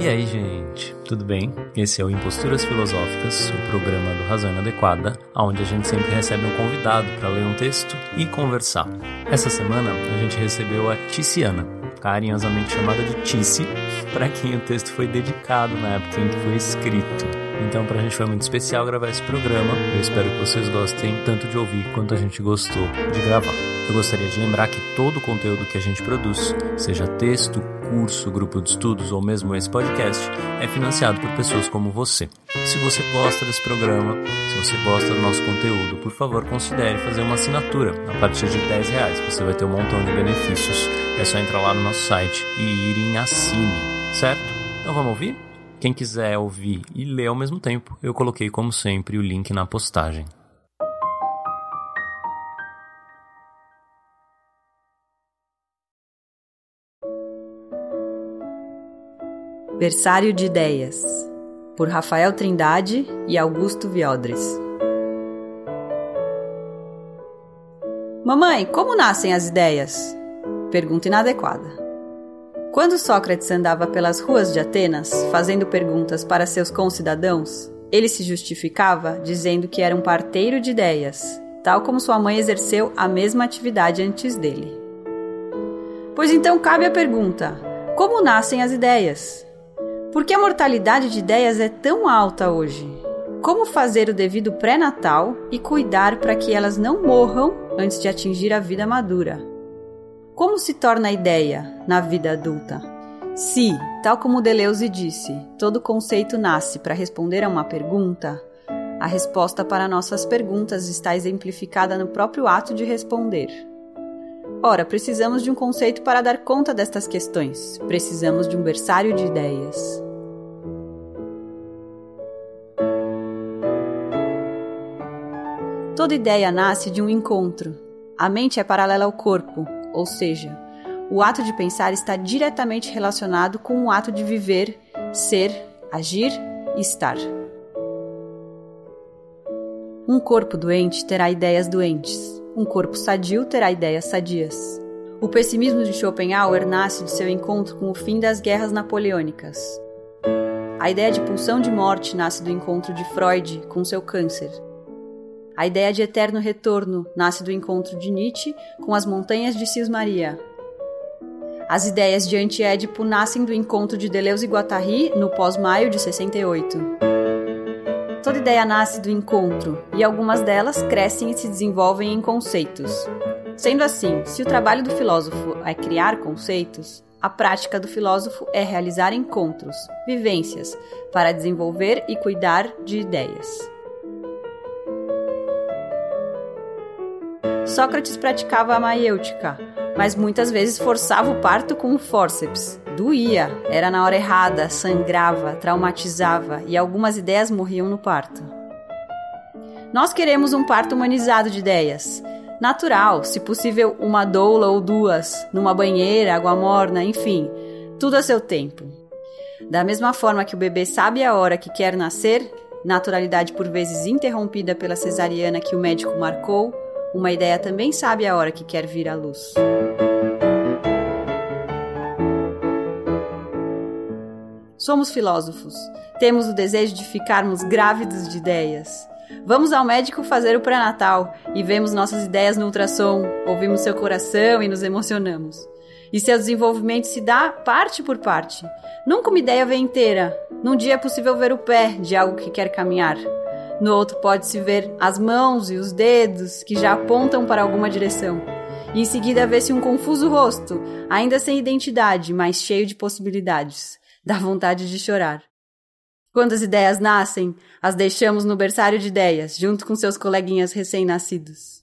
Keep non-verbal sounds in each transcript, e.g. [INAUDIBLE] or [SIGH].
E aí, gente, tudo bem? Esse é o Imposturas Filosóficas, o programa do Razão Inadequada, onde a gente sempre recebe um convidado para ler um texto e conversar. Essa semana a gente recebeu a Ticiana, carinhosamente chamada de Tici, para quem o texto foi dedicado na época em que foi escrito. Então, pra gente foi muito especial gravar esse programa. Eu espero que vocês gostem tanto de ouvir quanto a gente gostou de gravar. Eu gostaria de lembrar que todo o conteúdo que a gente produz, seja texto, curso, grupo de estudos ou mesmo esse podcast, é financiado por pessoas como você. Se você gosta desse programa, se você gosta do nosso conteúdo, por favor considere fazer uma assinatura. A partir de 10 reais você vai ter um montão de benefícios. É só entrar lá no nosso site e ir em assine, certo? Então vamos ouvir? Quem quiser ouvir e ler ao mesmo tempo, eu coloquei como sempre o link na postagem. Versário de Ideias, por Rafael Trindade e Augusto Viodres. Mamãe, como nascem as ideias? Pergunta inadequada. Quando Sócrates andava pelas ruas de Atenas, fazendo perguntas para seus concidadãos, ele se justificava dizendo que era um parteiro de ideias, tal como sua mãe exerceu a mesma atividade antes dele. Pois então cabe a pergunta: como nascem as ideias? Por que a mortalidade de ideias é tão alta hoje? Como fazer o devido pré-natal e cuidar para que elas não morram antes de atingir a vida madura? Como se torna a ideia na vida adulta? Se, tal como Deleuze disse, todo conceito nasce para responder a uma pergunta, a resposta para nossas perguntas está exemplificada no próprio ato de responder. Ora, precisamos de um conceito para dar conta destas questões. Precisamos de um berçário de ideias. Toda ideia nasce de um encontro. A mente é paralela ao corpo, ou seja, o ato de pensar está diretamente relacionado com o ato de viver, ser, agir e estar. Um corpo doente terá ideias doentes, um corpo sadio terá ideias sadias. O pessimismo de Schopenhauer nasce de seu encontro com o fim das guerras napoleônicas. A ideia de pulsão de morte nasce do encontro de Freud com seu câncer. A ideia de eterno retorno nasce do encontro de Nietzsche com as montanhas de Cismaria. As ideias de Antiédipo nascem do encontro de Deleuze e Guattari no pós-maio de 68. Toda ideia nasce do encontro, e algumas delas crescem e se desenvolvem em conceitos. Sendo assim, se o trabalho do filósofo é criar conceitos, a prática do filósofo é realizar encontros, vivências, para desenvolver e cuidar de ideias. Sócrates praticava a maiêutica, mas muitas vezes forçava o parto com o fórceps. Doía, era na hora errada, sangrava, traumatizava e algumas ideias morriam no parto. Nós queremos um parto humanizado de ideias. Natural, se possível, uma doula ou duas, numa banheira, água morna, enfim, tudo a seu tempo. Da mesma forma que o bebê sabe a hora que quer nascer, naturalidade por vezes interrompida pela cesariana que o médico marcou, uma ideia também sabe a hora que quer vir à luz. Somos filósofos. Temos o desejo de ficarmos grávidos de ideias. Vamos ao médico fazer o pré-natal e vemos nossas ideias no ultrassom, ouvimos seu coração e nos emocionamos. E seu desenvolvimento se dá parte por parte. Nunca uma ideia vem inteira. Num dia é possível ver o pé de algo que quer caminhar. No outro pode-se ver as mãos e os dedos que já apontam para alguma direção. E em seguida vê-se um confuso rosto, ainda sem identidade, mas cheio de possibilidades. Dá vontade de chorar. Quando as ideias nascem, as deixamos no berçário de ideias, junto com seus coleguinhas recém-nascidos.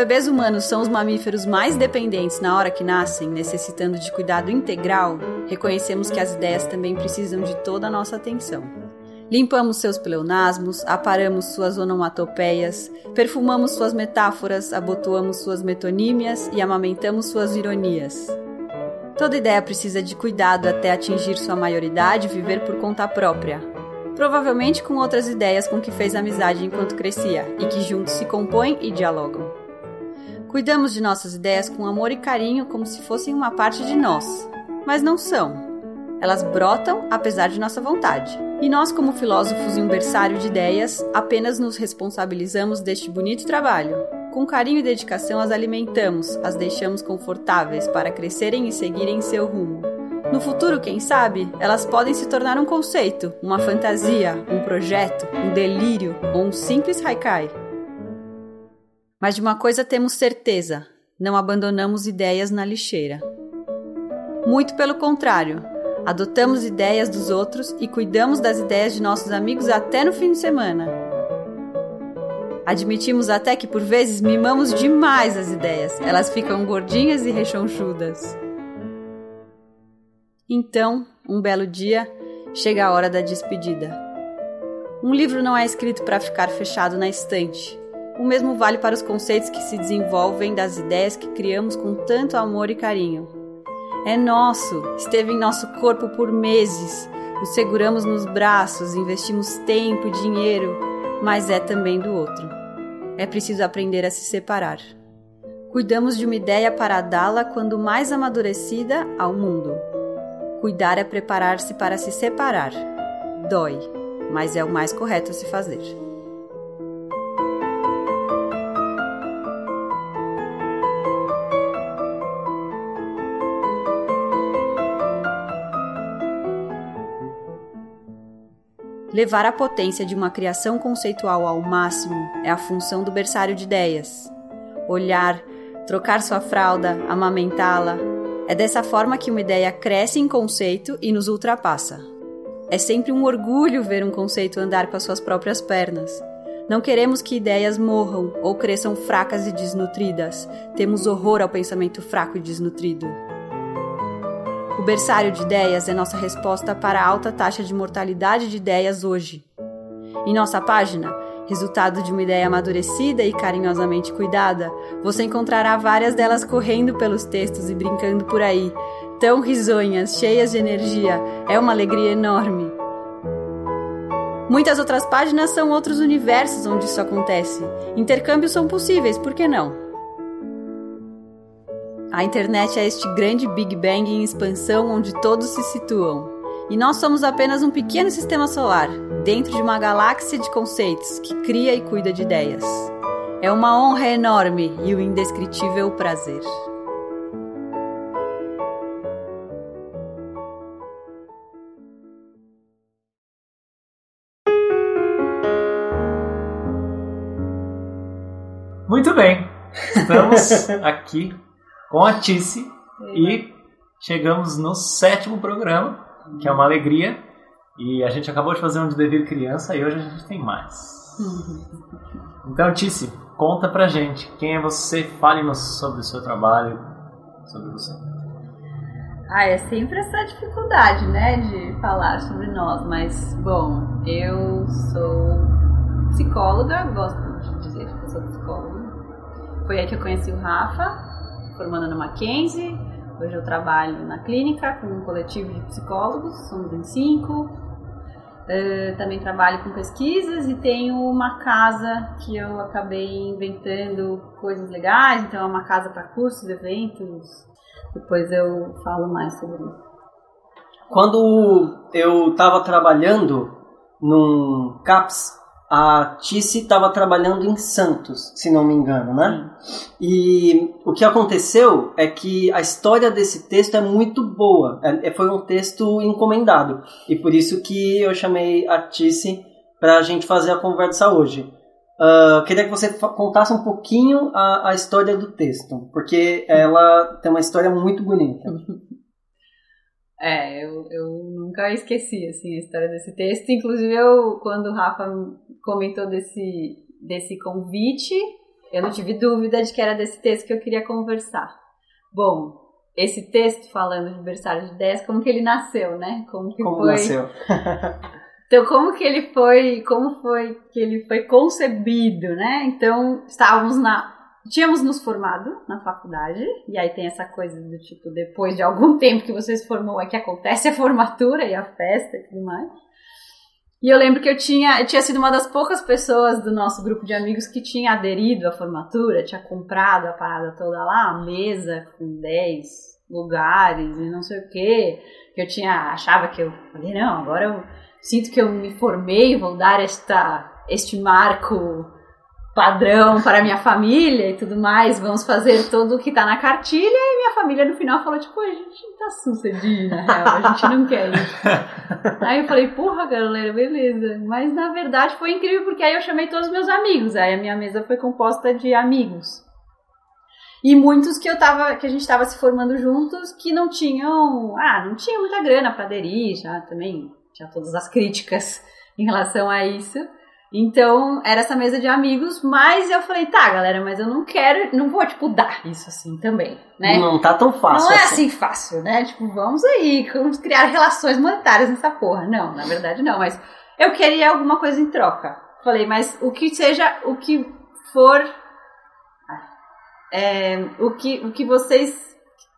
Bebês humanos são os mamíferos mais dependentes na hora que nascem, necessitando de cuidado integral, reconhecemos que as ideias também precisam de toda a nossa atenção. Limpamos seus pleonasmos, aparamos suas onomatopeias, perfumamos suas metáforas, abotoamos suas metonímias e amamentamos suas ironias. Toda ideia precisa de cuidado até atingir sua maioridade e viver por conta própria. Provavelmente com outras ideias com que fez amizade enquanto crescia e que juntos se compõem e dialogam. Cuidamos de nossas ideias com amor e carinho como se fossem uma parte de nós, mas não são. Elas brotam apesar de nossa vontade. E nós, como filósofos em um berçário de ideias, apenas nos responsabilizamos deste bonito trabalho. Com carinho e dedicação as alimentamos, as deixamos confortáveis para crescerem e seguirem seu rumo. No futuro, quem sabe, elas podem se tornar um conceito, uma fantasia, um projeto, um delírio ou um simples haikai. Mas de uma coisa temos certeza: não abandonamos ideias na lixeira. Muito pelo contrário, adotamos ideias dos outros e cuidamos das ideias de nossos amigos até no fim de semana. Admitimos até que por vezes mimamos demais as ideias, elas ficam gordinhas e rechonchudas. Então, um belo dia, chega a hora da despedida. Um livro não é escrito para ficar fechado na estante. O mesmo vale para os conceitos que se desenvolvem das ideias que criamos com tanto amor e carinho. É nosso, esteve em nosso corpo por meses. O seguramos nos braços, investimos tempo e dinheiro, mas é também do outro. É preciso aprender a se separar. Cuidamos de uma ideia para dá-la quando mais amadurecida ao mundo. Cuidar é preparar-se para se separar. Dói, mas é o mais correto a se fazer. Levar a potência de uma criação conceitual ao máximo é a função do berçário de ideias. Olhar, trocar sua fralda, amamentá-la. É dessa forma que uma ideia cresce em conceito e nos ultrapassa. É sempre um orgulho ver um conceito andar com as suas próprias pernas. Não queremos que ideias morram ou cresçam fracas e desnutridas. Temos horror ao pensamento fraco e desnutrido. O berçário de ideias é nossa resposta para a alta taxa de mortalidade de ideias hoje. Em nossa página, resultado de uma ideia amadurecida e carinhosamente cuidada, você encontrará várias delas correndo pelos textos e brincando por aí, tão risonhas, cheias de energia. É uma alegria enorme. Muitas outras páginas são outros universos onde isso acontece. Intercâmbios são possíveis, por que não? A internet é este grande Big Bang em expansão onde todos se situam. E nós somos apenas um pequeno sistema solar, dentro de uma galáxia de conceitos que cria e cuida de ideias. É uma honra enorme e um indescritível prazer. Muito bem, estamos [LAUGHS] aqui com a Tice e chegamos no sétimo programa, que é uma alegria. E a gente acabou de fazer um de dever criança e hoje a gente tem mais. Então, Tice, conta pra gente quem é você, fale-nos sobre o seu trabalho, sobre você. Ah, é sempre essa dificuldade, né, de falar sobre nós, mas, bom, eu sou psicóloga, gosto de dizer que eu sou psicóloga. Foi aí que eu conheci o Rafa, formando na Mackenzie. Hoje eu trabalho na clínica com um coletivo de psicólogos, somos em cinco. Uh, também trabalho com pesquisas e tenho uma casa que eu acabei inventando coisas legais, então é uma casa para cursos, eventos. Depois eu falo mais sobre isso. Quando eu estava trabalhando num CAPS, a Tice estava trabalhando em Santos, se não me engano, né? E o que aconteceu é que a história desse texto é muito boa. É, é foi um texto encomendado. E por isso que eu chamei a Tice para a gente fazer a conversa hoje. Uh, queria que você contasse um pouquinho a, a história do texto, porque ela tem uma história muito bonita. [LAUGHS] É, eu, eu nunca esqueci, assim, a história desse texto. Inclusive, eu, quando o Rafa comentou desse, desse convite, eu não tive dúvida de que era desse texto que eu queria conversar. Bom, esse texto falando de berçário de ideias, como que ele nasceu, né? Como que como foi... nasceu? [LAUGHS] então, como que ele foi, como foi que ele foi concebido, né? Então, estávamos na tínhamos nos formado na faculdade, e aí tem essa coisa do tipo, depois de algum tempo que você se formou, é que acontece a formatura e a festa e tudo mais. E eu lembro que eu tinha, eu tinha sido uma das poucas pessoas do nosso grupo de amigos que tinha aderido à formatura, tinha comprado a parada toda lá, a mesa com 10 lugares e não sei o quê. Que eu tinha, achava que eu falei, não, agora eu sinto que eu me formei, vou dar esta, este marco padrão para minha família e tudo mais, vamos fazer tudo o que tá na cartilha, e minha família no final falou, tipo, a gente não tá sucedido, na real, a gente não quer isso. [LAUGHS] aí eu falei, porra, galera, beleza. Mas na verdade foi incrível, porque aí eu chamei todos os meus amigos, aí a minha mesa foi composta de amigos. E muitos que eu tava, que a gente estava se formando juntos, que não tinham, ah, não tinha muita grana para aderir, já também tinha todas as críticas em relação a isso. Então, era essa mesa de amigos, mas eu falei, tá, galera, mas eu não quero, não vou, tipo, dar isso assim também, né? Não tá tão fácil. Não é assim fácil, né? Tipo, vamos aí, vamos criar relações monetárias nessa porra. Não, na verdade não, mas eu queria alguma coisa em troca. Falei, mas o que seja, o que for. É, o, que, o que vocês.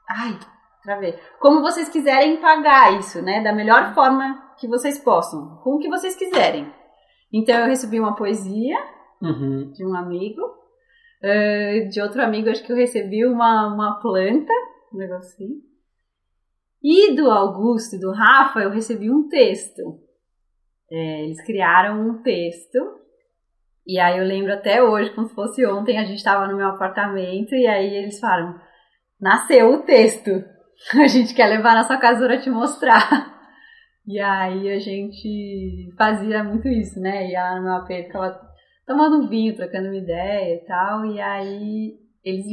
Ai, travei. Como vocês quiserem pagar isso, né? Da melhor forma que vocês possam, com o que vocês quiserem. Então eu recebi uma poesia Uhum. de um amigo, eh, de outro amigo acho que eu recebi uma, uma planta, um negocinho. E do Augusto e do Rafa eu recebi um texto. É, eles criaram um texto. E aí eu lembro até hoje, como se fosse ontem, a gente estava no meu apartamento e aí eles falaram: nasceu o texto. [LAUGHS] A gente quer levar na sua casa para te mostrar. E aí a gente fazia muito isso, né? Ia lá no meu AP, ficava tomando um vinho, trocando uma ideia e tal. E aí eles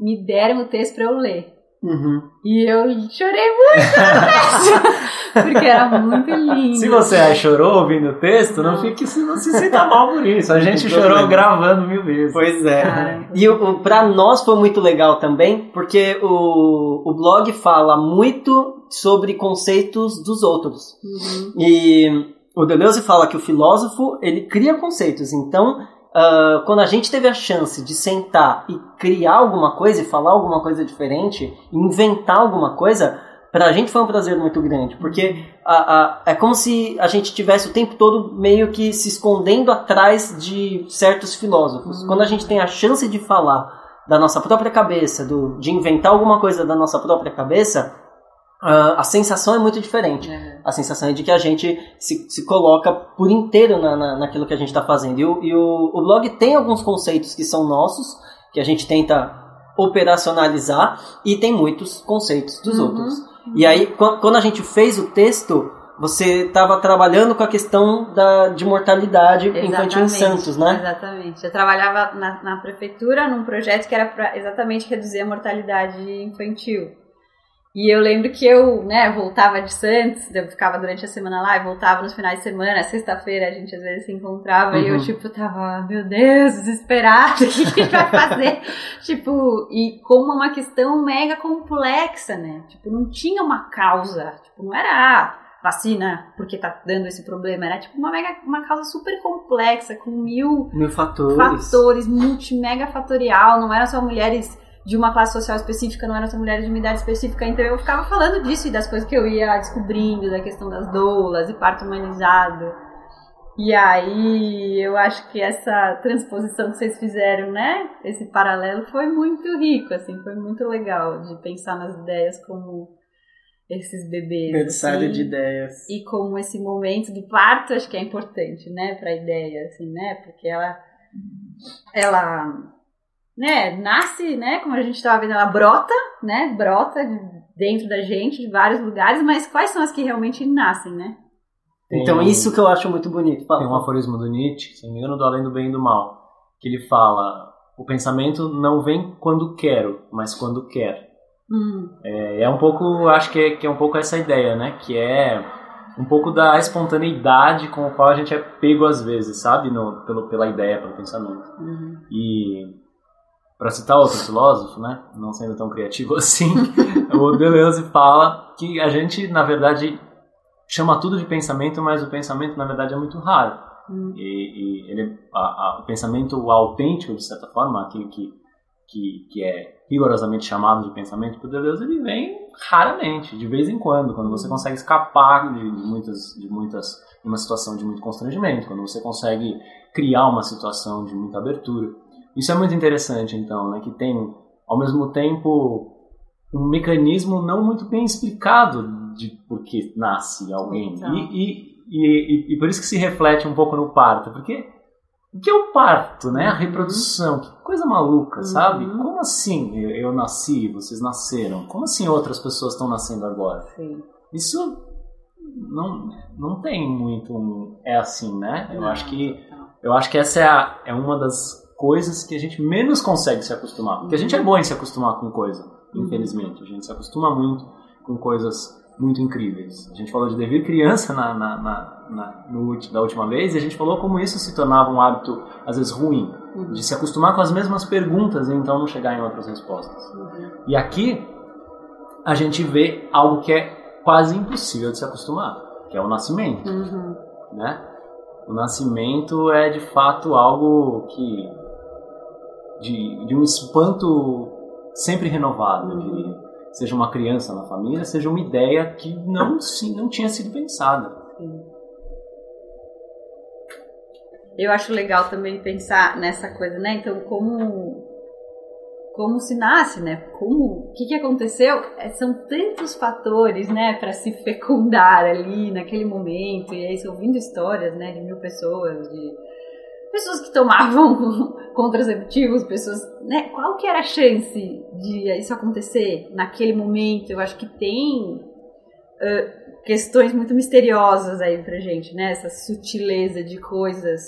me deram o texto para eu ler. Uhum. E eu chorei muito no texto, [LAUGHS] porque era muito lindo. Se você aí chorou ouvindo o texto, não, fique se não se sinta mal por isso. A gente chorou problema. gravando mil vezes. Pois é. Cara. E o, o- pra nós foi muito legal também, porque o, o blog fala muito sobre conceitos dos outros. Uhum. E o Deleuze fala que o filósofo, ele cria conceitos. Então, ah, quando a gente teve a chance de sentar e criar alguma coisa, e falar alguma coisa diferente, inventar alguma coisa, pra gente foi um prazer muito grande. Porque a- a- é como se a gente tivesse o tempo todo meio que se escondendo atrás de certos filósofos. Quando a gente tem a chance de falar da nossa própria cabeça, do, de inventar alguma coisa da nossa própria cabeça, ah, a sensação é muito diferente. É. A sensação é de que a gente se, se coloca por inteiro na, na, naquilo que a gente está fazendo. E, o, e o, o blog tem alguns conceitos que são nossos, que a gente tenta operacionalizar, e tem muitos conceitos dos Uhum. outros. E aí, quan- quando a gente fez o texto, você estava trabalhando com a questão da, de mortalidade infantil em Exatamente, Santos, né? Exatamente. Eu trabalhava na, na prefeitura num projeto que era para exatamente reduzir a mortalidade infantil. E eu lembro que eu, né, voltava de Santos, eu ficava durante a semana lá e voltava nos finais de semana, sexta-feira a gente às vezes se encontrava e eu, Uhum. tipo, tava, meu Deus, desesperada, [LAUGHS] o que que a gente vai fazer? tipo, e como uma questão mega complexa, né? Tipo, não tinha uma causa, tipo, não era ah, vacina porque tá dando esse problema, era tipo uma mega, uma causa super complexa, com mil Mil fatores. fatores, multi-mega fatorial, não eram só mulheres de uma classe social específica, não eram só mulheres de uma idade específica, então eu ficava falando disso e das coisas que eu ia descobrindo, da questão das doulas e parto humanizado. E aí eu acho que essa transposição que vocês fizeram, né, esse paralelo foi muito rico, assim, foi muito legal de pensar nas ideias como esses bebês. Berçário assim de ideias. e como esse momento do parto acho que é importante, né, para a ideia, assim, né, porque ela, ela, né, nasce, né, como a gente estava vendo, ela brota, né, brota de- dentro da gente, de vários lugares, mas quais são as que realmente nascem, né? Tem- Então, isso que eu acho muito bonito. Fala. Tem um aforismo do Nietzsche, se não me engano, do Além do Bem e do Mal, que ele fala: o pensamento não vem quando quero, mas quando quer. Hum, É, é um pouco, acho que é, que é um pouco essa ideia, né? Que é um pouco da espontaneidade com a qual a gente é pego às vezes, sabe? No, pelo, pela ideia, pelo pensamento. uhum. E para citar outro filósofo, né, não sendo tão criativo [LAUGHS] assim, o Deleuze fala que a gente, na verdade, chama tudo de pensamento, mas o pensamento, na verdade, é muito raro. Hum. E, e ele, a- a- o pensamento autêntico, de certa forma, aquele que que, que é rigorosamente chamado de pensamento poderoso, ele vem raramente, de vez em quando, quando você consegue escapar de, de muitas, de muitas, de uma situação de muito constrangimento, quando você consegue criar uma situação de muita abertura. Isso é muito interessante, então, né, que tem, ao mesmo tempo, um mecanismo não muito bem explicado de por que nasce alguém. E, e, e, e, por isso que se reflete um pouco no parto, porque o que é o parto, né? A reprodução, que coisa maluca, uhum. sabe? Como assim eu, eu, nasci, vocês nasceram? Como assim outras pessoas estão nascendo agora? Sim. Isso não, não tem muito é assim, né? Eu não, acho que eu acho que essa é, a, é uma das coisas que a gente menos consegue se acostumar. Porque a gente é bom em se acostumar com coisa, uhum. infelizmente. A gente se acostuma muito com coisas muito incríveis. A gente falou de dever criança na, na, na, na no, da última vez e a gente falou como isso se tornava um hábito, às vezes, ruim, uhum. de se acostumar com as mesmas perguntas e então não chegar em outras respostas. Uhum. E aqui a gente vê algo que é quase impossível de se acostumar, que é o nascimento. Uhum. Né? O nascimento é de fato algo que. De, de um espanto sempre renovado, eu diria seja uma criança na família, seja uma ideia que não, sim, não tinha sido pensada. Eu acho legal também pensar nessa coisa, né? Então, como como se nasce, né? Como, o que, que aconteceu? É, são tantos fatores, né, para se fecundar ali naquele momento. E aí, ouvindo histórias, né, de mil pessoas, de pessoas que tomavam [LAUGHS] contraceptivos, pessoas, né? Qual que era a chance de isso acontecer naquele momento? Eu acho que tem uh, questões muito misteriosas aí pra gente, né? Essa sutileza de coisas,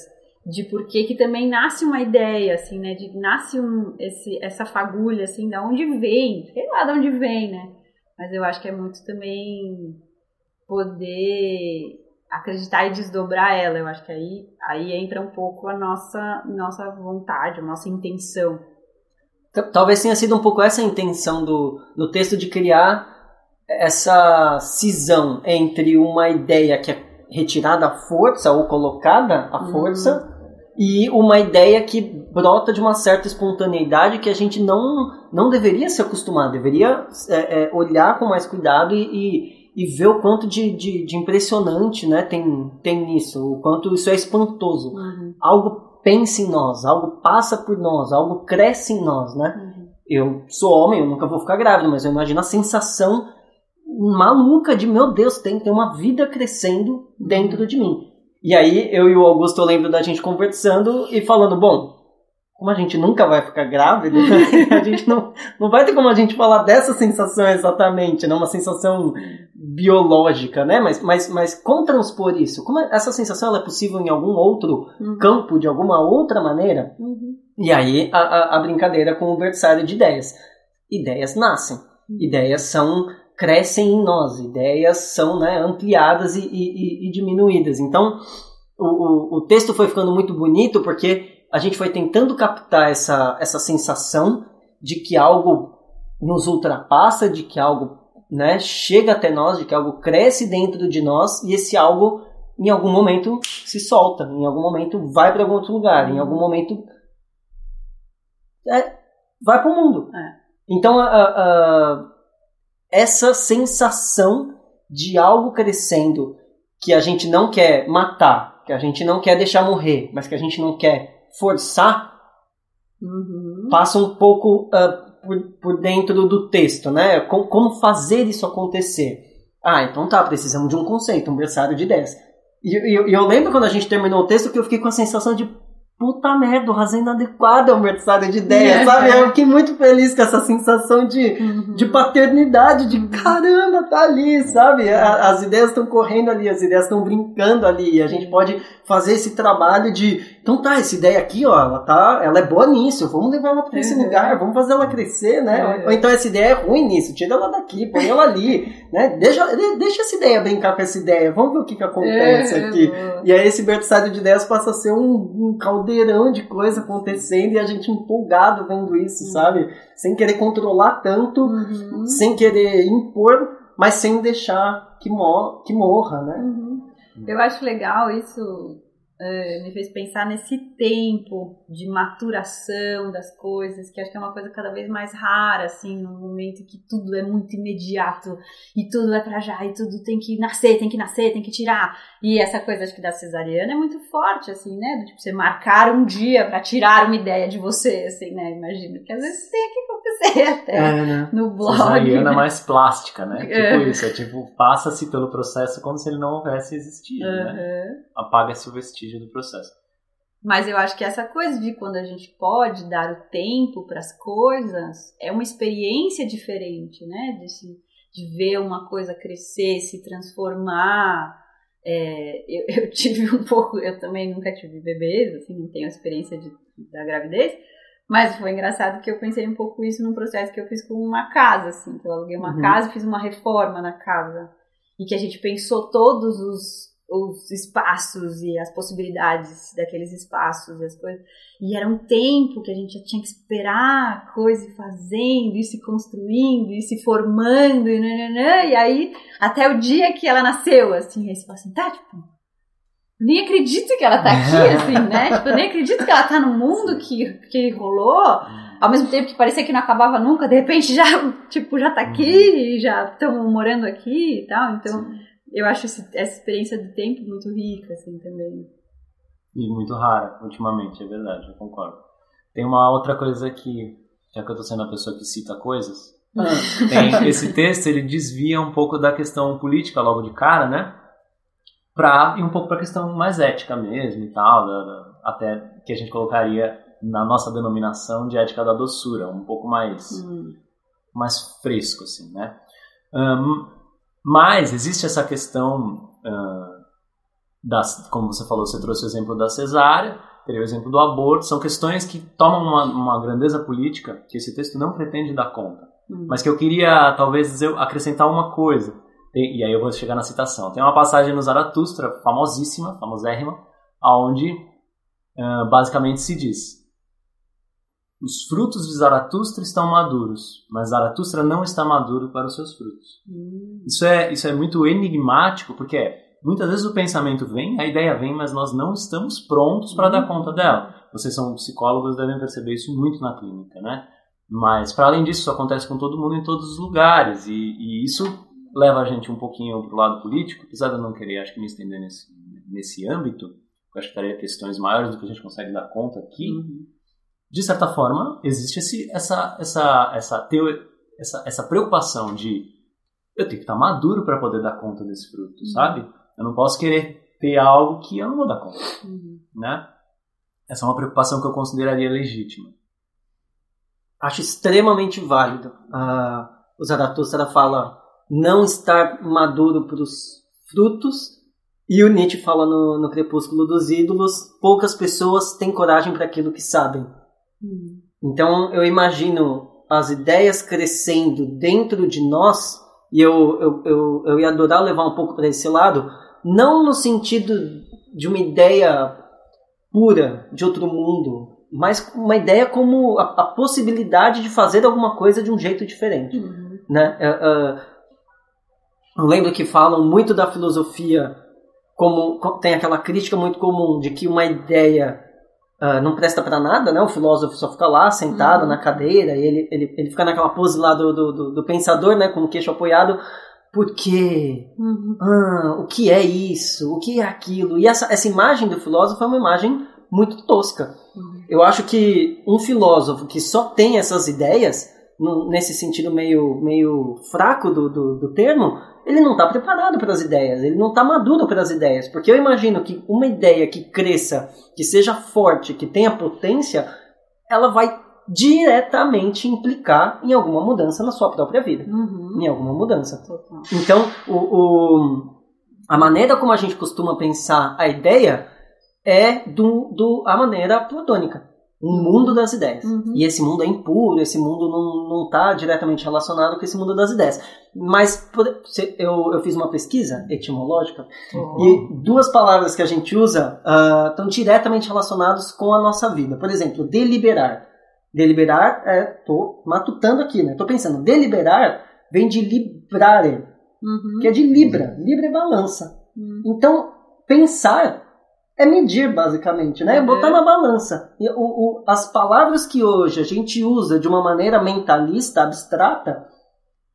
de por que também nasce uma ideia, assim, né? De nasce um, esse, essa fagulha, assim, da onde vem, sei lá de onde vem, né? Mas eu acho que é muito também poder acreditar e desdobrar ela. Eu acho que aí, aí entra um pouco a nossa, nossa vontade, a nossa intenção. Talvez tenha sido um pouco essa a intenção do, do texto de criar essa cisão entre uma ideia que é retirada à força ou colocada à uhum. força e uma ideia que brota de uma certa espontaneidade que a gente não, não deveria se acostumar, deveria é, é, olhar com mais cuidado e, e e ver o quanto de, de, de, impressionante né, tem, tem nisso, o quanto isso é espantoso. Uhum. Algo pensa em nós, algo passa por nós, algo cresce em nós, né? Uhum. Eu sou homem, eu nunca vou ficar grávida, mas eu imagino a sensação maluca de, meu Deus, tem, tem uma vida crescendo dentro de mim. E aí, eu e o Augusto, eu lembro da gente conversando e falando, bom, como a gente nunca vai ficar grávida, [LAUGHS] a gente não, não vai ter como a gente falar dessa sensação exatamente, né? Uma sensação biológica, né? Mas, mas, mas como transpor isso? Como essa sensação é possível em algum outro uhum. campo, de alguma outra maneira? Uhum. E aí a, a, a, brincadeira com o berçário de ideias. Ideias nascem, uhum. ideias são crescem em nós, ideias são né, ampliadas e, e, e diminuídas. Então o, o, o texto foi ficando muito bonito porque a gente foi tentando captar essa, essa sensação de que algo nos ultrapassa, de que algo né, chega até nós, de que algo cresce dentro de nós e esse algo em algum momento se solta, em algum momento vai para algum outro lugar, em algum momento é, vai para o mundo. É. Então, a, a, essa sensação de algo crescendo que a gente não quer matar, que a gente não quer deixar morrer, mas que a gente não quer forçar uhum. passa um pouco uh, por, por, dentro do texto, né? Como, como, fazer isso acontecer. Ah, então tá, precisamos de um conceito, um berçário de ideias. E, e, e eu lembro quando a gente terminou o texto que eu fiquei com a sensação de puta merda, o razão inadequado é um berçário de ideias, é, sabe? Eu fiquei muito feliz com essa sensação de, uhum. de paternidade, de caramba, tá ali, sabe? A, as ideias estão correndo ali, as ideias estão brincando ali, e a gente pode fazer esse trabalho de então tá, essa ideia aqui, ó, ela tá, ela é boa nisso, vamos levar ela para esse uhum. lugar, vamos fazer ela crescer, né? Uhum. Ou então essa ideia é ruim nisso, tira ela daqui, põe ela ali, né? Deixa, deixa essa ideia brincar com essa ideia, vamos ver o que que acontece é, aqui. E aí esse berçário de ideias passa a ser um, um, caldeirão de coisa acontecendo e a gente empolgado vendo isso, uhum. sabe? Sem querer controlar tanto, uhum. sem querer impor, mas sem deixar que, mor que morra, né? Uhum. Eu acho legal isso é, me fez pensar nesse tempo de maturação das coisas, que acho que é uma coisa cada vez mais rara, assim, no momento que tudo é muito imediato e tudo é pra já e tudo tem que nascer, tem que nascer, tem que tirar. E essa coisa, acho que da cesariana é muito forte, assim, né? Tipo, você marcar um dia para tirar uma ideia de você, assim, né? Imagino que às vezes tem que acontecer [LAUGHS] até é, né? no blog. Cesariana né? mais plástica, né? Tipo é. isso, é tipo, passa-se pelo processo como se ele não houvesse existido, uhum. né? Apaga-se o vestígio do processo. Mas eu acho que essa coisa de quando a gente pode dar o tempo para as coisas é uma experiência diferente, né? De, de ver uma coisa crescer, se transformar. É, eu, [LAUGHS] eu, tive um pouco, eu também nunca tive bebês, assim, não tenho a experiência de, da gravidez, mas foi engraçado que eu pensei um pouco isso num processo que eu fiz com uma casa, assim, que eu aluguei uma uhum. casa fiz uma reforma na casa. E que a gente pensou todos os os espaços e as possibilidades daqueles espaços e as coisas. E era um tempo que a gente tinha que esperar a coisa ir fazendo, ir se construindo, ir se formando, e, nananã, e aí até o dia que ela nasceu, assim, aí você fala assim, tá, tipo, nem acredito que ela tá aqui, [LAUGHS] assim, né? Tipo, eu nem acredito que ela tá no mundo que, que rolou, ao mesmo tempo que parecia que não acabava nunca, de repente já, tipo, já tá aqui, uhum. já estamos morando aqui e tal, então... Sim eu acho essa experiência do tempo muito rica, assim, também. E muito rara, ultimamente, é verdade, eu concordo. Tem uma outra coisa que, já que eu tô sendo a pessoa que cita coisas, [LAUGHS] tem esse texto, ele desvia um pouco da questão política logo de cara, né? Pra, e um pouco para a questão mais ética mesmo e tal, da, da, até que a gente colocaria na nossa denominação de ética da doçura, um pouco mais, hum. mais fresco, assim, né? Um, mas existe essa questão uh, das, como você falou, você trouxe o exemplo da cesárea, teria o exemplo do aborto, são questões que tomam uma, uma grandeza política que esse texto não pretende dar conta. Uhum. Mas que eu queria, talvez, dizer, acrescentar uma coisa. E, e aí eu vou chegar na citação. Tem uma passagem no Zaratustra, famosíssima, famosérrima, onde uh, basicamente se diz os frutos de Zaratustra estão maduros, mas Zaratustra não está maduro para os seus frutos. Hum. Isso, é, isso é muito enigmático, porque muitas vezes o pensamento vem, a ideia vem, mas nós não estamos prontos para hum. dar conta dela. Vocês são psicólogos, devem perceber isso muito na clínica, né? Mas, para além disso, isso acontece com todo mundo em todos os lugares, e, e isso leva a gente um pouquinho para o lado político, apesar de eu não querer, acho que me estender nesse, nesse âmbito, eu acho que estaria questões maiores do que a gente consegue dar conta aqui. Uhum de certa forma, existe esse, essa, essa, essa, teo, essa, essa preocupação de eu tenho que estar maduro para poder dar conta desse fruto, uhum. sabe? Eu não posso querer ter algo que eu não vou dar conta, uhum. né? Essa é uma preocupação que eu consideraria legítima. Acho extremamente válido. Uh, o Zaratustra fala não estar maduro para os frutos e o Nietzsche fala no, no Crepúsculo dos Ídolos poucas pessoas têm coragem para aquilo que sabem. Hum. Então eu imagino as ideias crescendo dentro de nós, e eu, eu, eu, eu ia adorar levar um pouco para esse lado, não no sentido de uma ideia pura de outro mundo, mas uma ideia como a, a possibilidade de fazer alguma coisa de um jeito diferente. Uhum. Né? Uh, uh, eu lembro que falam muito da filosofia como tem aquela crítica muito comum de que uma ideia uh, não presta para nada, né? O filósofo só fica lá sentado uhum. na cadeira e ele, ele, ele fica naquela pose lá do, do, do pensador, né? Com o queixo apoiado. Por quê? Uhum. Ah, o que é isso? O que é aquilo? E essa, essa imagem do filósofo é uma imagem muito tosca. Uhum. Eu acho que um filósofo que só tem essas ideias, no, nesse sentido meio, meio fraco do, do, do termo, ele não está preparado para as ideias, ele não está maduro para as ideias. Porque eu imagino que uma ideia que cresça, que seja forte, que tenha potência, ela vai diretamente implicar em alguma mudança na sua própria vida. Uhum. Em alguma mudança. Então, o, o, a maneira como a gente costuma pensar a ideia é do, do, a maneira platônica um mundo das ideias. Uhum. E esse mundo é impuro, esse mundo não está diretamente relacionado com esse mundo das ideias. Mas eu, eu fiz uma pesquisa etimológica uhum. e duas palavras que a gente usa uh, estão diretamente relacionadas com a nossa vida. Por exemplo, deliberar. Deliberar é, tô matutando aqui, né? Tô pensando, deliberar vem de librare, uhum. que é de libra. Libra é balança. Uhum. Então, pensar é medir, basicamente, né? É botar na balança. E o, o, as palavras que hoje a gente usa de uma maneira mentalista, abstrata,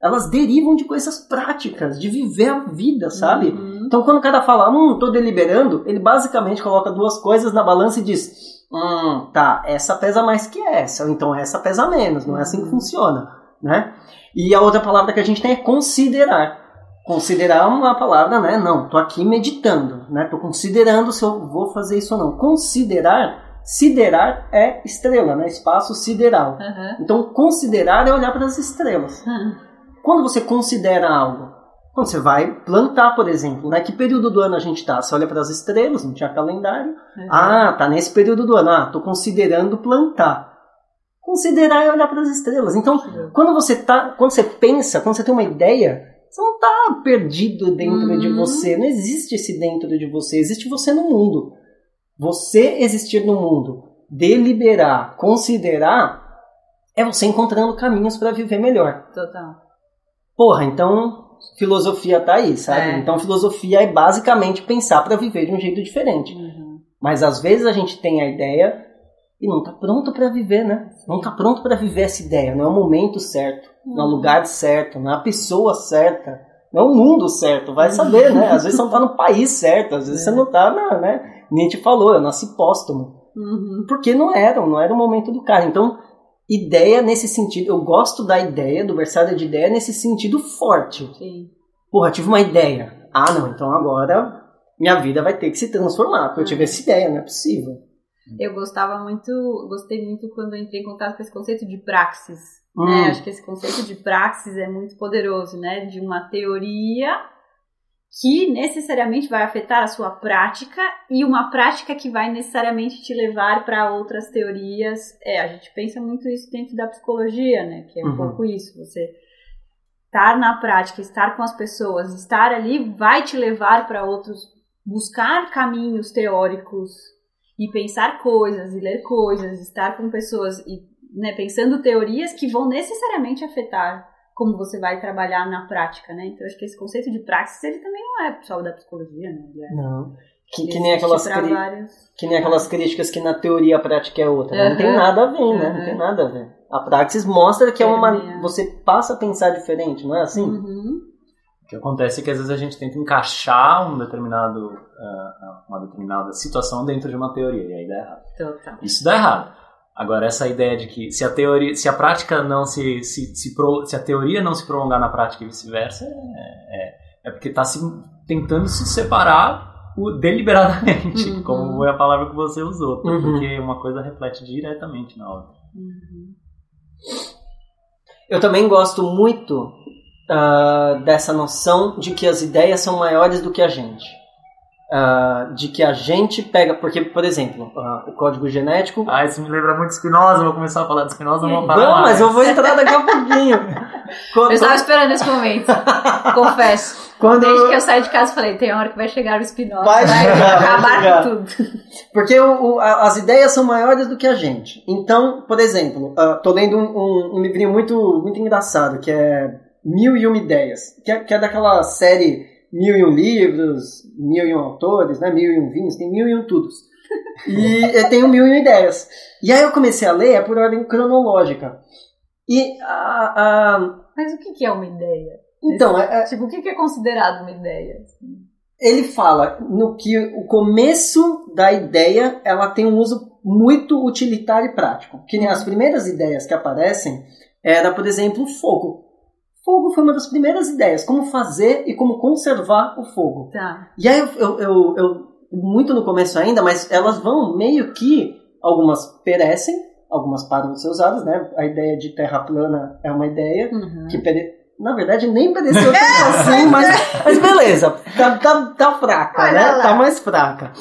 elas derivam de coisas práticas, de viver a vida, sabe? Uhum. Então, quando o cara fala, hum, tô deliberando, ele basicamente coloca duas coisas na balança e diz, hum, tá, essa pesa mais que essa, ou então essa pesa menos, não é assim que funciona, né? E a outra palavra que a gente tem é considerar. Considerar uma palavra, né? Não, tô aqui meditando, né? Tô considerando se eu vou fazer isso ou não. Considerar, siderar é estrela, né? Espaço sideral. Uhum. Então, considerar é olhar para as estrelas. Quando você considera algo, quando você vai plantar, por exemplo, né? Que período do ano a gente tá? Você olha para as estrelas, não tinha calendário. Uhum. Ah, tá nesse período do ano. Ah, tô considerando plantar. Considerar é olhar para as estrelas. Então, quando você tá, quando você pensa, quando você tem uma ideia, você não tá perdido dentro de Uhum. você. Não existe esse dentro de você. Existe você no mundo. Você existir no mundo, deliberar, considerar, é você encontrando caminhos para viver melhor. Total. Porra, então filosofia tá aí, sabe? É. Então filosofia é basicamente pensar para viver de um jeito diferente. Uhum. Mas às vezes a gente tem a ideia e não tá pronto para viver, né? Não tá pronto para viver essa ideia, não é o momento certo, não é o lugar certo, não é a pessoa certa, não é o mundo certo, vai saber, né? Às vezes você não tá no país certo, às vezes você não tá na, né? Te falou, eu nasci póstumo. Uhum. Porque não era, não era o momento do cara. Então, ideia nesse sentido, eu gosto da ideia, do versário de ideia nesse sentido forte. Sim. Porra, tive uma ideia. Ah, não, então agora minha vida vai ter que se transformar, porque eu tive essa ideia, não é possível. Eu gostava muito, gostei muito quando entrei em contato com esse conceito de praxis. Hum. Né? Acho que esse conceito de praxis é muito poderoso, né? De uma teoria que necessariamente vai afetar a sua prática e uma prática que vai necessariamente te levar para outras teorias. É, a gente pensa muito isso dentro da psicologia, né? Que é um Uhum. pouco isso. Você estar na prática, estar com as pessoas, estar ali vai te levar para outros, buscar caminhos teóricos e pensar coisas e ler coisas, estar com pessoas e né, pensando teorias que vão necessariamente afetar como você vai trabalhar na prática, né? Então acho que esse conceito de praxis ele também não é só da psicologia, né? É- Não. Que, que, nem aquelas vários- que nem aquelas críticas que na teoria a prática é outra. né? Não tem Uhum. nada a ver, né? Não Uhum. tem nada a ver. A praxis mostra que é uma. Você passa a pensar diferente, não é assim? Uhum. O que acontece é que às vezes a gente tenta encaixar um determinado, ah, uma determinada situação dentro de uma teoria, e aí dá errado. Total. Isso dá errado. Agora, essa ideia de que se a teoria, se a prática não se, se, se, pro- se a teoria não se prolongar na prática e vice-versa, é, é, é porque está se, tentando se separar o- deliberadamente, Uhum. como foi a palavra que você usou, Uhum. porque uma coisa reflete diretamente na outra. Uhum. Eu também gosto muito ah, dessa noção de que as ideias são maiores do que a gente. Ah, de que a gente pega. Porque, por exemplo, ah, o código genético. Ah, isso me lembra muito Spinoza, vou começar a falar de Spinoza, não vou falar Não, mas eu vou entrar daqui a pouquinho. [LAUGHS] Eu Quando, estava esperando esse momento, confesso. quando- Desde que eu saí de casa, falei: tem hora que vai chegar o Spinoza, Vai vai, chegar, vai acabar com tudo. Porque o- o- a- as ideias são maiores do que a gente. Então, por exemplo, tô lendo um, um- um livrinho muito, muito engraçado, que é Mil e Uma Ideias, que é, que é daquela série Mil e Um Livros, Mil e Um Autores, né? Mil e Um Vinhos, tem Mil e Um Tudos. [LAUGHS] E tem o Mil e Um Ideias. E aí eu comecei a ler, é por ordem cronológica. E a... a- Mas o que é uma ideia? então, é- é- Tipo, o que que é considerado uma ideia? ele fala no que o começo da ideia ela tem um uso muito utilitário e prático. Que nem as primeiras ideias que aparecem era, por exemplo, o fogo. Fogo foi uma das primeiras ideias, como fazer e como conservar o fogo. Tá. E aí eu, eu, eu- eu- muito no começo ainda, mas elas vão meio que algumas perecem, algumas param de ser usadas, né? A ideia de terra plana é uma ideia Uhum. que pere... na verdade nem pareceu [LAUGHS] tão assim, mas, mas beleza, tá, tá, tá fraca, Olha né? lá. Tá mais fraca.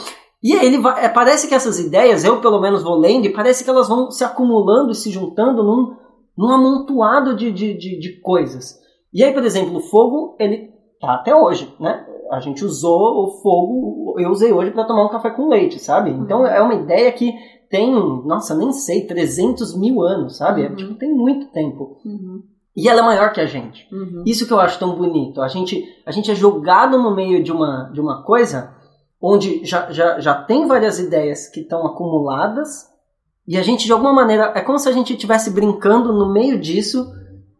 E aí ele vai, é, parece que essas ideias, eu pelo menos vou lendo, e parece que elas vão se acumulando e se juntando num, num amontoado de, de, de, de coisas. E aí, por exemplo, o fogo, ele tá até hoje, né? A gente usou o fogo, eu usei hoje para tomar um café com leite, sabe? Então Uhum. é uma ideia que tem, nossa, nem sei, 300 mil anos, sabe? É, Uhum. tipo, tem muito tempo. Uhum. E ela é maior que a gente. Uhum. Isso que eu acho tão bonito. A gente, a gente é jogado no meio de uma, de uma coisa onde já, já, já tem várias ideias que estão acumuladas, e a gente, de alguma maneira, é como se a gente estivesse brincando no meio disso,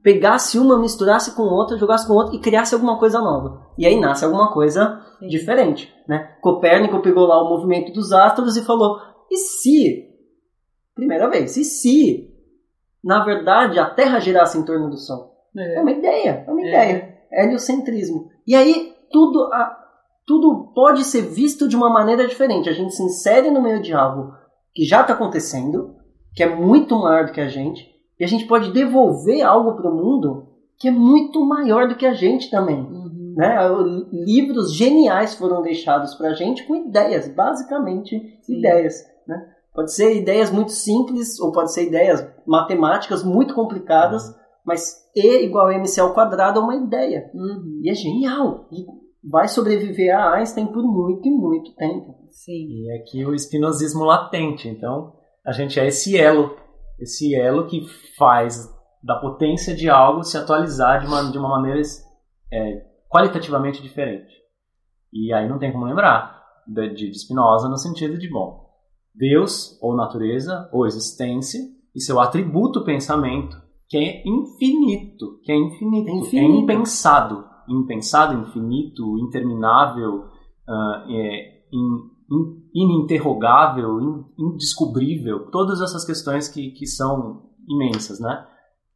pegasse uma, misturasse com outra, jogasse com outra e criasse alguma coisa nova. E aí nasce alguma coisa Sim. diferente. Né? Copérnico pegou lá o movimento dos astros e falou: e se, primeira vez, e se, na verdade, a Terra girasse em torno do Sol? É, é uma ideia, é uma é. ideia. Heliocentrismo. E aí tudo, a, tudo pode ser visto de uma maneira diferente. A gente se insere no meio de algo que já está acontecendo, que é muito maior do que a gente, e a gente pode devolver algo para o mundo que é muito maior do que a gente também. Uhum. Né? Livros geniais foram deixados para a gente com ideias, basicamente Sim. ideias. Né? Pode ser ideias muito simples, ou pode ser ideias matemáticas muito complicadas, uhum. mas E igual a MC ao quadrado é uma ideia. Uhum. E é genial. E vai sobreviver a Einstein por muito e muito tempo. Sim. E aqui o espinosismo latente. Então, a gente é esse elo, esse elo que faz da potência de algo se atualizar de uma, de uma maneira é, qualitativamente diferente. E aí não tem como lembrar de, de Spinoza no sentido de, bom, Deus, ou natureza, ou existência, e seu atributo pensamento, que é infinito, que é infinito, é, infinito. é impensado impensado, infinito, interminável, uh, é, in, in, ininterrogável, in, indescobrível, todas essas questões que, que são imensas, né?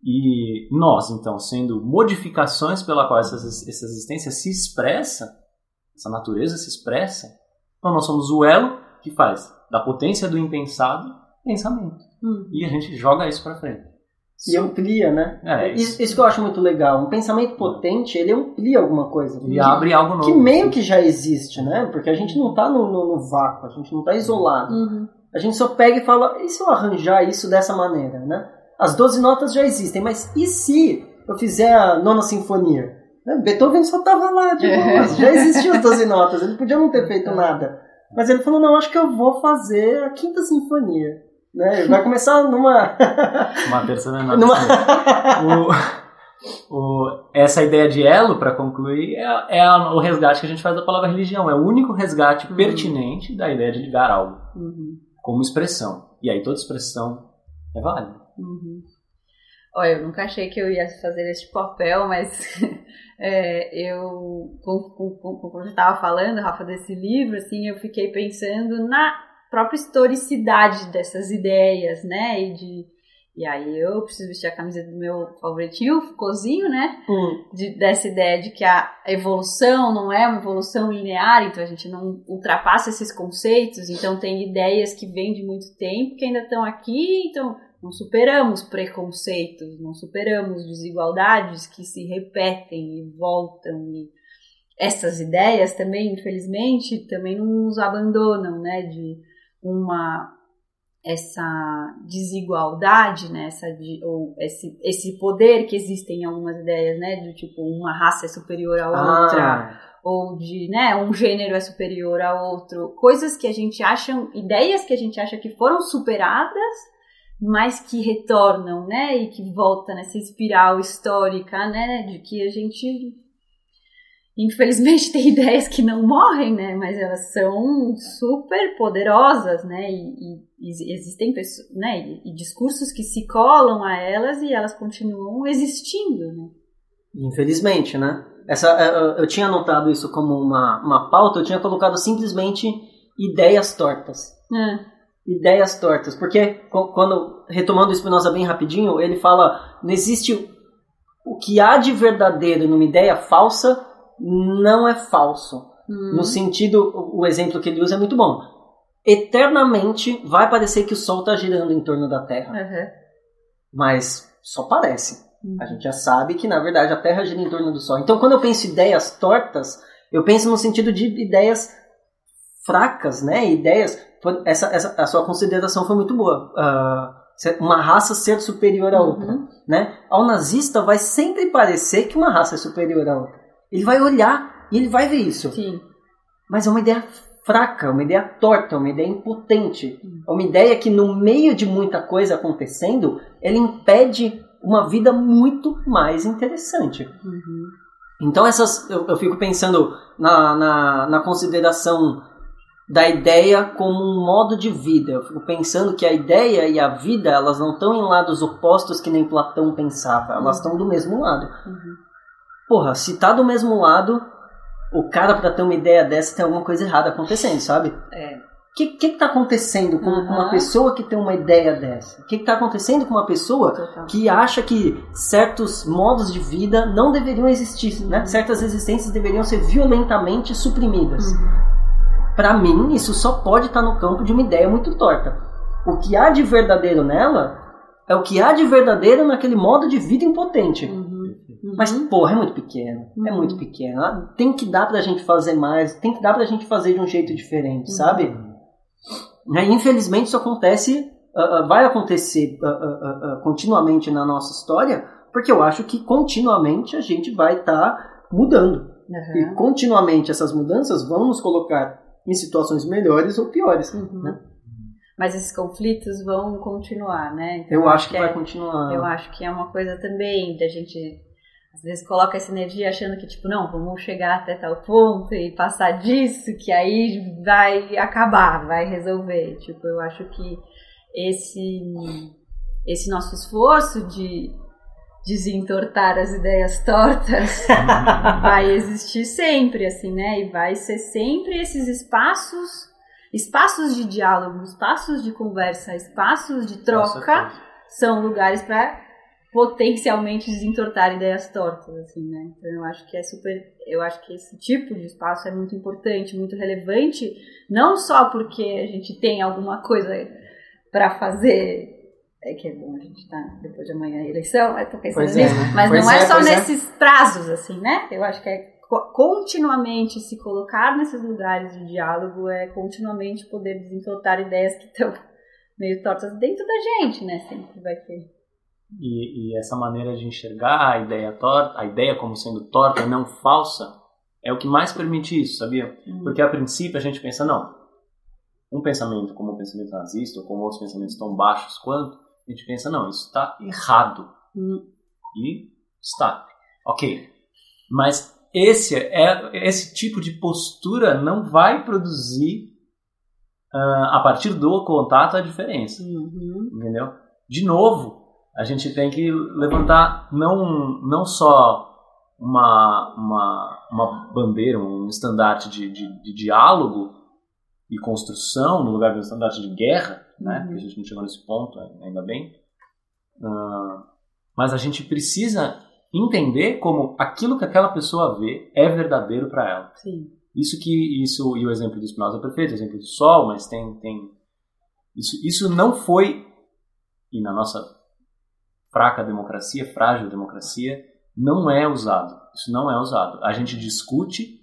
E nós, então, sendo modificações pela qual essa, essa existência se expressa, essa natureza se expressa, então nós somos o elo que faz da potência do impensado pensamento. Hum. E a gente joga isso para frente e amplia, né? É, isso. isso. que eu acho muito legal. Um pensamento potente, ele amplia alguma coisa. E que, abre algo novo. Que meio que já existe, né? Porque a gente não está no, no, no, vácuo, a gente não está isolado. Uhum. A gente só pega e fala, e se eu arranjar isso dessa maneira, né? As 12 notas já existem, mas e se eu fizer a nona sinfonia? Né? Beethoven só estava lá, de boa, já existiam as 12 [LAUGHS] notas, ele podia não ter feito nada. Mas ele falou, não, acho que eu vou fazer a quinta sinfonia. Né? Vai começar numa. [LAUGHS] Uma terça menor. Numa... o, o, essa ideia de elo, para concluir, é, é o resgate que a gente faz da palavra religião. É o único resgate uhum. pertinente da ideia de ligar algo uhum. como expressão. E aí toda expressão é válida. Uhum. Olha, eu nunca achei que eu ia fazer esse papel, mas [LAUGHS] é, eu, como eu estava falando, Rafa, desse livro, assim, eu fiquei pensando na própria historicidade dessas ideias, né? E de e aí eu preciso vestir a camisa do meu favoritinho, Foucaultzinho, né? Hum. De, dessa ideia de que a evolução não é uma evolução linear, então a gente não ultrapassa esses conceitos, então tem ideias que vêm de muito tempo que ainda estão aqui, então não superamos preconceitos, não superamos desigualdades que se repetem e voltam e essas ideias também, infelizmente, também não nos abandonam, né? De uma essa desigualdade, né, essa, ou esse, esse poder que existe em algumas ideias, né, do tipo uma raça é superior à outra, ah. ou de, né, um gênero é superior a outro, coisas que a gente acha, ideias que a gente acha que foram superadas, mas que retornam, né, e que volta nessa espiral histórica, né, de que a gente infelizmente tem [LAUGHS] ideias que não morrem, né? Mas elas são super poderosas, né? E, e, existem pessoas, né? E, e, discursos que se colam a elas e elas continuam existindo, né? Infelizmente, né? Essa, eu, eu tinha anotado isso como uma, uma pauta, eu tinha colocado simplesmente ideias tortas. É. Ideias tortas, porque quando, retomando o Spinoza bem rapidinho, ele fala, não existe o que há de verdadeiro numa ideia falsa não é falso. Hum. No sentido, o exemplo que ele usa é muito bom. Eternamente vai parecer que o Sol está girando em torno da Terra. Uhum. Mas só parece. Uhum. A gente já sabe que, na verdade, a Terra gira em torno do Sol. Então, quando eu penso ideias tortas, eu penso no sentido de ideias fracas, né? Ideias. Essa, essa, a sua consideração foi muito boa. Uh, uma raça ser superior a outra. Uhum. Né? Ao nazista vai sempre parecer que uma raça é superior a outra. Ele vai olhar e ele vai ver isso. Sim. Mas é uma ideia fraca, uma ideia torta, uma ideia impotente. É uma ideia que, no meio de muita coisa acontecendo, ela impede uma vida muito mais interessante. Uhum. Então, essas, eu, eu, fico pensando na, na, na consideração da ideia como um modo de vida. Eu fico pensando que a ideia e a vida, elas não estão em lados opostos que nem Platão pensava, elas estão do mesmo lado. Uhum. Porra, se tá do mesmo lado, o cara para ter uma ideia dessa tem alguma coisa errada acontecendo, sabe? É. O que, que, que tá acontecendo com, Uhum. uma pessoa que tem uma ideia dessa? O que, que tá acontecendo com uma pessoa Total. que acha que certos modos de vida não deveriam existir, né? Certas existências deveriam ser violentamente suprimidas. Pra mim, isso só pode estar no campo de uma ideia muito torta. O que há de verdadeiro nela é o que há de verdadeiro naquele modo de vida impotente. Uhum. Mas, porra, é muito pequeno. É Uhum. muito pequeno. Ah, Tem que dar pra gente fazer mais, tem que dar pra gente fazer de um jeito diferente, sabe? Né, Infelizmente isso acontece, ah, ah, vai acontecer ah, continuamente na nossa história, porque eu acho que continuamente a gente vai estar mudando. Uhum. E continuamente essas mudanças vão nos colocar em situações melhores ou piores. Uhum. né? Mas esses conflitos vão continuar, né? Então, Eu acho que é- vai continuar. Eu acho que é uma coisa também da gente às vezes coloca essa energia achando que tipo, não, vamos chegar até tal ponto e passar disso que aí vai acabar, vai resolver. Tipo, eu acho que esse esse nosso esforço de desentortar as ideias tortas [LAUGHS] vai existir sempre, assim, né? E vai ser sempre esses espaços, espaços de diálogo, espaços de conversa, espaços de troca são lugares para potencialmente desentortar ideias tortas, assim, né? Então eu acho que é super, eu acho que esse tipo de espaço é muito importante, muito relevante, não só porque a gente tem alguma coisa para fazer, é que é bom a gente tá depois de amanhã a eleição, eu tô pensando Pois é, nisso, né? mas Pois não é, é, só é. nesses prazos, assim, né? Eu acho que é co- continuamente se colocar nesses lugares de diálogo é continuamente poder desentortar ideias que estão meio tortas dentro da gente, né? Sempre vai ter. E, e essa maneira de enxergar a ideia torta, a ideia como sendo torta e não falsa, é o que mais permite isso, sabia? Uhum. Porque a princípio a gente pensa, não, um pensamento como o pensamento nazista ou como outros pensamentos tão baixos quanto, a gente pensa, não, isso está errado. Hum. E está. Ok. Mas esse, é, esse tipo de postura não vai produzir, ah, a partir do contato, a diferença Uhum. entendeu? De novo, a gente tem que levantar não, não só uma, uma, uma bandeira, um estandarte de, de, de diálogo e construção no lugar de um estandarte de guerra, né? Uhum. A gente não chegou nesse ponto, ainda bem. Ah, mas a gente precisa entender como aquilo que aquela pessoa vê é verdadeiro para ela. Sim. Isso que isso e o exemplo do Spinoza é perfeito, o exemplo do Sol, mas tem tem isso isso não foi e na nossa fraca democracia, frágil democracia, não é usado. Isso não é usado. A gente discute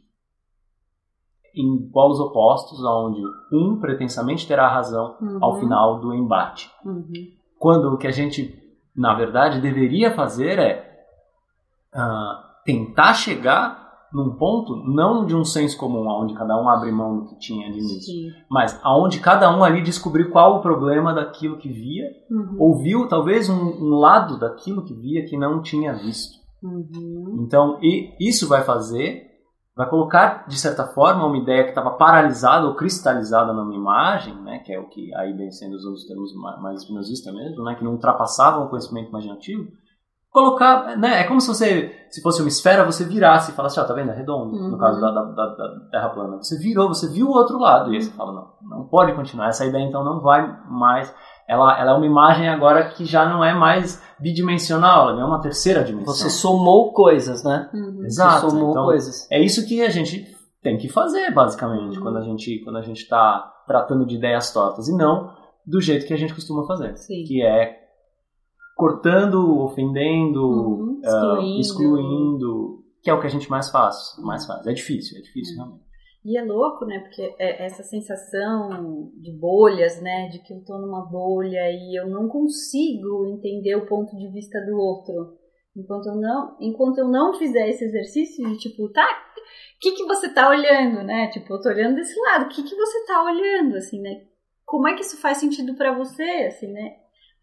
em polos opostos, onde um pretensamente terá razão Uhum. ao final do embate. Uhum. Quando o que a gente, na verdade, deveria fazer é ah, tentar chegar num ponto não de um senso comum, onde cada um abre mão do que tinha de início, Sim. mas aonde cada um ali descobriu qual o problema daquilo que via, Uhum. ouviu talvez um, um lado daquilo que via que não tinha visto. Uhum. Então, e isso vai fazer, vai colocar de certa forma uma ideia que estava paralisada ou cristalizada numa imagem, né, que é o que aí vem sendo usando os termos ma- mais espinosistas mesmo, né, que não ultrapassavam o conhecimento imaginativo. Colocar, né, é como se você, se fosse uma esfera, você virasse e falasse, ó, tá vendo, é redondo, no Uhum. caso da, da, da- da Terra plana. Você virou, você viu o outro lado, e aí você fala, não, não pode continuar, essa ideia então não vai mais, ela, ela é uma imagem agora que já não é mais bidimensional, ela é uma terceira dimensão. Você somou coisas, né? Uhum. Exato. Você somou então, coisas. é isso que a gente tem que fazer, basicamente, Uhum. quando a gente quando a gente está tratando de ideias tortas e não do jeito que a gente costuma fazer, Sim. que é cortando, ofendendo, Uhum. ah, Excluindo. excluindo, que é o que a gente mais faz, mais faz. É difícil, é difícil realmente. E é louco, né? Porque é essa sensação de bolhas, né? De que eu tô numa bolha e eu não consigo entender o ponto de vista do outro. Enquanto eu não, enquanto eu não fizer esse exercício de tipo, tá, o que que você tá olhando, né? Tipo, eu tô olhando desse lado, o que que você tá olhando, assim, né? Como é que isso faz sentido pra você, assim, né?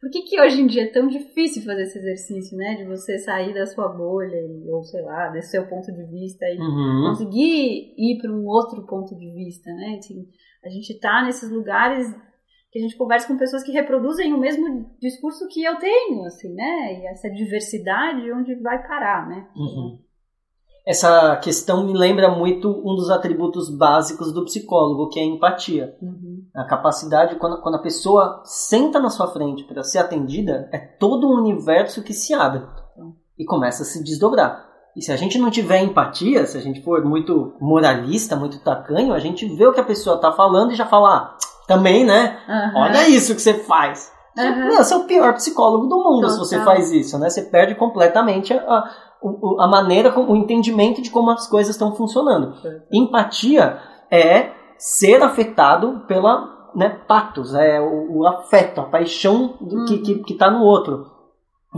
Por que, que hoje em dia é tão difícil fazer esse exercício, né? De você sair da sua bolha, ou sei lá, desse seu ponto de vista e Uhum. conseguir ir para um outro ponto de vista, né? Assim, a gente tá nesses lugares que a gente conversa com pessoas que reproduzem o mesmo discurso que eu tenho, assim, né? E essa diversidade onde vai parar, né? Uhum. Essa questão me lembra muito um dos atributos básicos do psicólogo, que é a empatia. Uhum. A capacidade, quando, quando a pessoa senta na sua frente para ser atendida, é todo um universo que se abre e começa a se desdobrar. E se a gente não tiver empatia, se a gente for muito moralista, muito tacanho, a gente vê o que a pessoa tá falando e já fala, ah, também, né? Aham. Olha isso que você faz. Meu, você é o pior psicólogo do mundo se você Total. faz isso, né? Você perde completamente a, a, maneira, o entendimento de como as coisas estão funcionando. Empatia é ser afetado pela né, patos, é o, o afeto, a paixão do que, que, que tá no outro.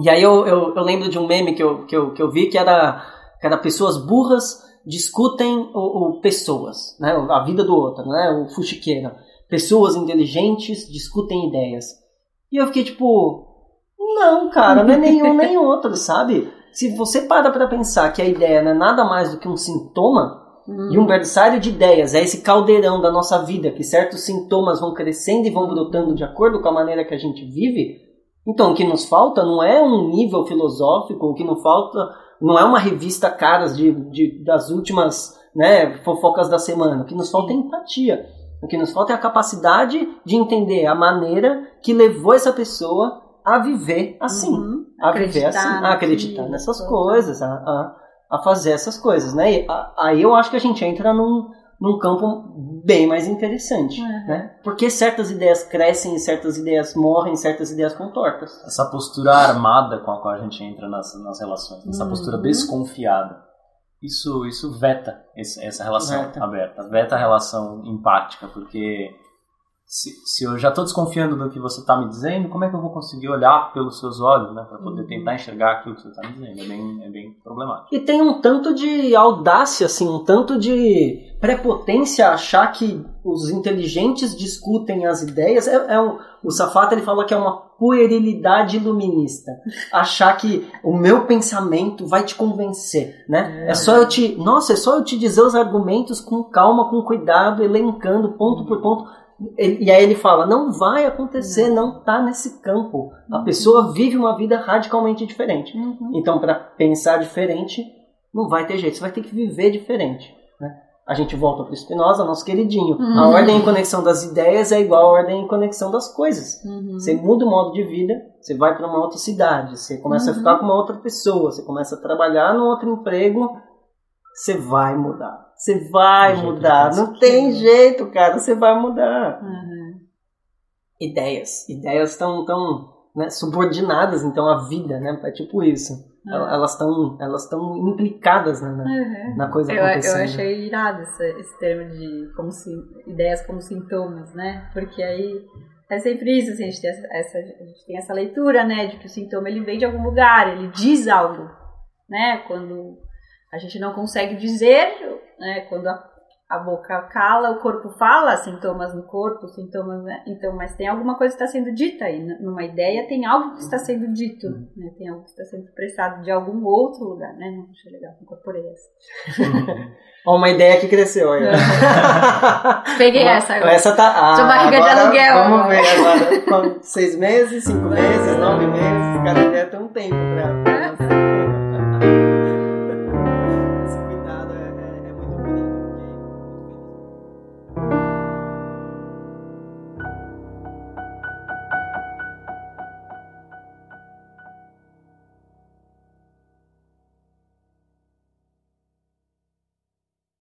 E aí eu, eu, eu lembro de um meme que eu, que eu, que eu vi que era, que era pessoas burras discutem o, o pessoas, né? A vida do outro, né? O fuxiqueiro. Pessoas inteligentes discutem ideias. E eu fiquei tipo, não, cara, não é nenhum nem [LAUGHS] outro, sabe? Se você para pra pensar que a ideia não é nada mais do que um sintoma, Uhum. e um berçário de ideias é esse caldeirão da nossa vida, que certos sintomas vão crescendo e vão brotando de acordo com a maneira que a gente vive. Então, o que nos falta não é um nível filosófico, o que não falta não é uma revista caras de, de- das últimas né, fofocas da semana. O que nos falta é empatia. O que nos falta é a capacidade de entender a maneira que levou essa pessoa a viver assim Uhum. a viver Acreditar assim, a acreditar nessas coisas, a, a, a fazer essas coisas, né? E a- aí eu acho que a gente entra num, num campo bem mais interessante, Uhum. né? Porque certas ideias crescem, certas ideias morrem, certas ideias contortas. Essa postura armada com a qual a gente entra nas, nas relações, essa Uhum. postura desconfiada, isso, isso veta esse- essa relação Veta. aberta, veta a relação empática, porque se, se eu já estou desconfiando do que você está me dizendo, como é que eu vou conseguir olhar pelos seus olhos, né, para poder Uhum. tentar enxergar aquilo que você está me dizendo? É bem, é bem problemático. E tem um tanto de audácia, assim, um tanto de prepotência achar que os inteligentes discutem as ideias. É, é um, o Safata ele fala que é uma puerilidade iluminista. Achar que o meu pensamento vai te convencer, né? É. só eu te, nossa, é só eu te dizer os argumentos com calma, com cuidado, elencando ponto por ponto. E e aí ele fala, não vai acontecer, não tá nesse campo. A pessoa vive uma vida radicalmente diferente. Uhum. Então, para pensar diferente, não vai ter jeito, você vai ter que viver diferente. Né? A gente volta para o Spinoza, nosso queridinho. Uhum. A ordem e conexão das ideias é igual à ordem e conexão das coisas. Uhum. Você muda o modo de vida, você vai para uma outra cidade, você começa Uhum. a ficar com uma outra pessoa, você começa a trabalhar num outro emprego, você vai mudar. Você vai Tem mudar. pensar. Não tem jeito, cara, você vai mudar Uhum. ideias. Ideias estão tão, né, subordinadas, então, à vida, né? É tipo isso. El- Elas estão elas estão implicadas né, na, Uhum. na coisa Eu, eu acontecendo. achei irado esse, esse termo de como se, ideias como sintomas, né? Porque aí é sempre isso, assim, a, gente tem essa, essa- a gente tem essa leitura, né? De que o sintoma ele vem de algum lugar, ele diz algo, né? Quando a gente não consegue dizer, né? Quando a, a boca cala, o corpo fala, sintomas no corpo, sintomas, né? Então, mas tem alguma coisa que está sendo dita aí. Numa ideia tem algo que está sendo dito, né? Tem algo que está sendo expressado de algum outro lugar, né? Não achei legal, incorporei essa. [LAUGHS] Ó, uma ideia que cresceu aí. [LAUGHS] Peguei essa agora. Essa tá. Ah, Sua barriga de agora aluguel. Vamos ver agora. Com seis meses, cinco meses, nove meses. Cada ideia tem um tempo pra.